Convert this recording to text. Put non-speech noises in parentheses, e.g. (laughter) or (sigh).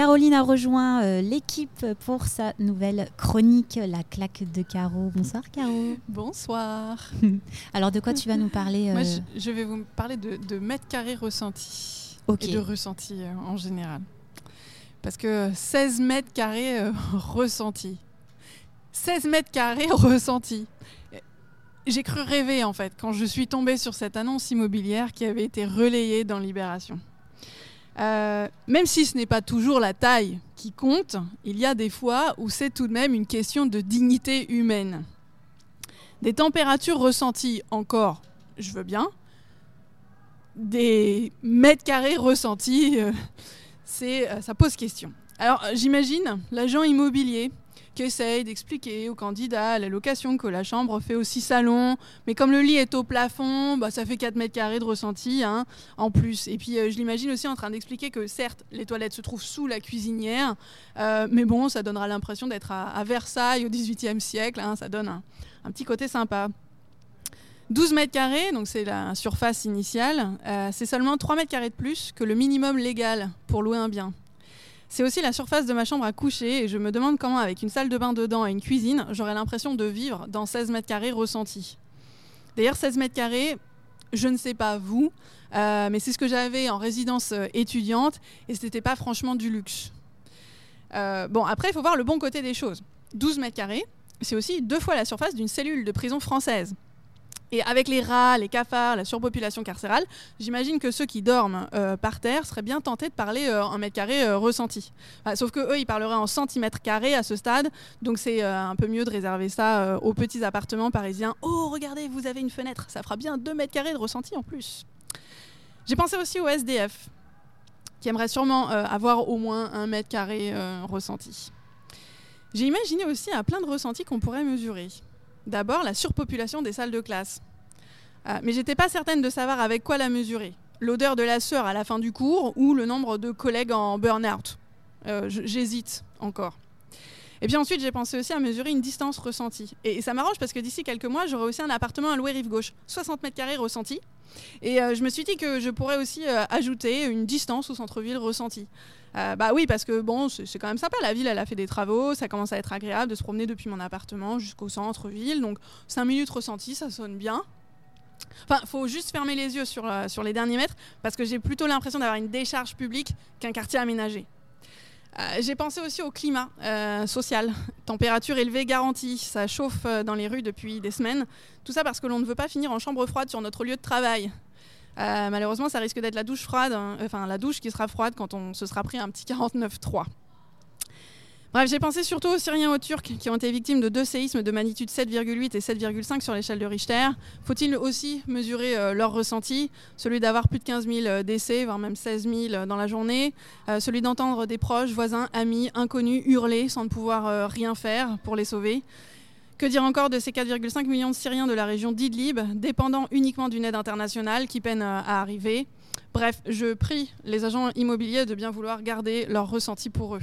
Caroline a rejoint euh, l'équipe pour sa nouvelle chronique, La claque de Caro. Bonsoir Caro. Bonsoir. (laughs) Alors de quoi tu vas nous parler Moi, je, vais vous parler de, mètres carrés ressentis et de ressentis en général. Parce que 16 mètres carrés (laughs) ressentis. 16 mètres carrés (laughs) ressentis j'ai cru rêver en fait quand je suis tombée sur cette annonce immobilière qui avait été relayée dans Libération. Euh, même si ce n'est pas toujours la taille qui compte, il y a des fois où c'est tout de même une question de dignité humaine. Des températures ressenties encore, je veux bien. Des mètres carrés ressentis, euh, euh, ça pose question. Alors j'imagine l'agent immobilier qui essaye d'expliquer aux candidats la location que la chambre fait aussi salon. Mais comme le lit est au plafond, bah, ça fait 4 mètres carrés de ressenti hein, en plus. Et puis euh, je l'imagine aussi en train d'expliquer que certes, les toilettes se trouvent sous la cuisinière, euh, mais bon, ça donnera l'impression d'être à, Versailles au XVIIIe siècle. Hein, ça donne un, petit côté sympa. 12 mètres carrés, donc c'est la surface initiale, euh, c'est seulement 3 mètres carrés de plus que le minimum légal pour louer un bien. C'est aussi la surface de ma chambre à coucher et je me demande comment, avec une salle de bain dedans et une cuisine, j'aurais l'impression de vivre dans 16 mètres carrés ressentis. D'ailleurs, 16 mètres carrés, je ne sais pas vous, euh, mais c'est ce que j'avais en résidence euh, étudiante et ce n'était pas franchement du luxe. Euh, bon, après, il faut voir le bon côté des choses. 12 mètres carrés, c'est aussi deux fois la surface d'une cellule de prison française. Et avec les rats, les cafards, la surpopulation carcérale, j'imagine que ceux qui dorment euh, par terre seraient bien tentés de parler euh, en mètre carré euh, ressenti. sauf que eux, ils parleraient en centimètres carrés à ce stade, donc c'est un peu mieux de réserver ça aux petits appartements parisiens. Oh, regardez, vous avez une fenêtre, ça fera bien 2 mètres carrés de ressenti en plus. J'ai pensé aussi au SDF, qui aimerait sûrement avoir au moins un mètre carré ressenti. J'ai imaginé aussi à plein de ressentis qu'on pourrait mesurer. D'abord, la surpopulation des salles de classe. Mais euh, mais j'étais pas certaine de savoir avec quoi la mesurer. L'odeur de la sœur à la fin du cours ou le nombre de collègues en burn-out. Euh, j'hésite encore. Et puis ensuite, j'ai pensé aussi à mesurer une distance ressentie. Et, ça m'arrange parce que d'ici quelques mois, j'aurai aussi un appartement à louer rive gauche, 60 mètres carrés ressenti. Et euh, je me suis dit que je pourrais aussi ajouter une distance au centre-ville ressenti. Euh, bah oui, parce que bon, c'est quand même sympa. La ville, elle a fait des travaux, ça commence à être agréable de se promener depuis mon appartement jusqu'au centre-ville. Donc 5 minutes ressenti, ça sonne bien. Enfin, faut juste fermer les yeux sur, euh, sur les derniers mètres parce que j'ai plutôt l'impression d'avoir une décharge publique qu'un quartier aménagé. Euh, j'ai pensé aussi au climat social. Température élevée garantie, ça chauffe dans les rues depuis des semaines. Tout ça parce que l'on ne veut pas finir en chambre froide sur notre lieu de travail. Euh, malheureusement, ça risque d'être la douche froide, hein. enfin la douche qui sera froide quand on se sera pris un petit 49.3. Bref, j'ai pensé surtout aux Syriens aux Turcs qui ont été victimes de deux séismes de magnitude 7,8 et 7,5 sur l'échelle de Richter. Faut-il aussi mesurer euh, leur ressenti? Celui d'avoir plus de 15 000 euh, décès, voire même 16 000 dans la journée. celui d'entendre des proches, voisins, amis, inconnus hurler sans ne pouvoir rien faire pour les sauver. Que dire encore de ces 4,5 millions de Syriens de la région d'Idlib, dépendant uniquement d'une aide internationale qui peine euh, à arriver? Bref, je prie les agents immobiliers de bien vouloir garder leur ressenti pour eux.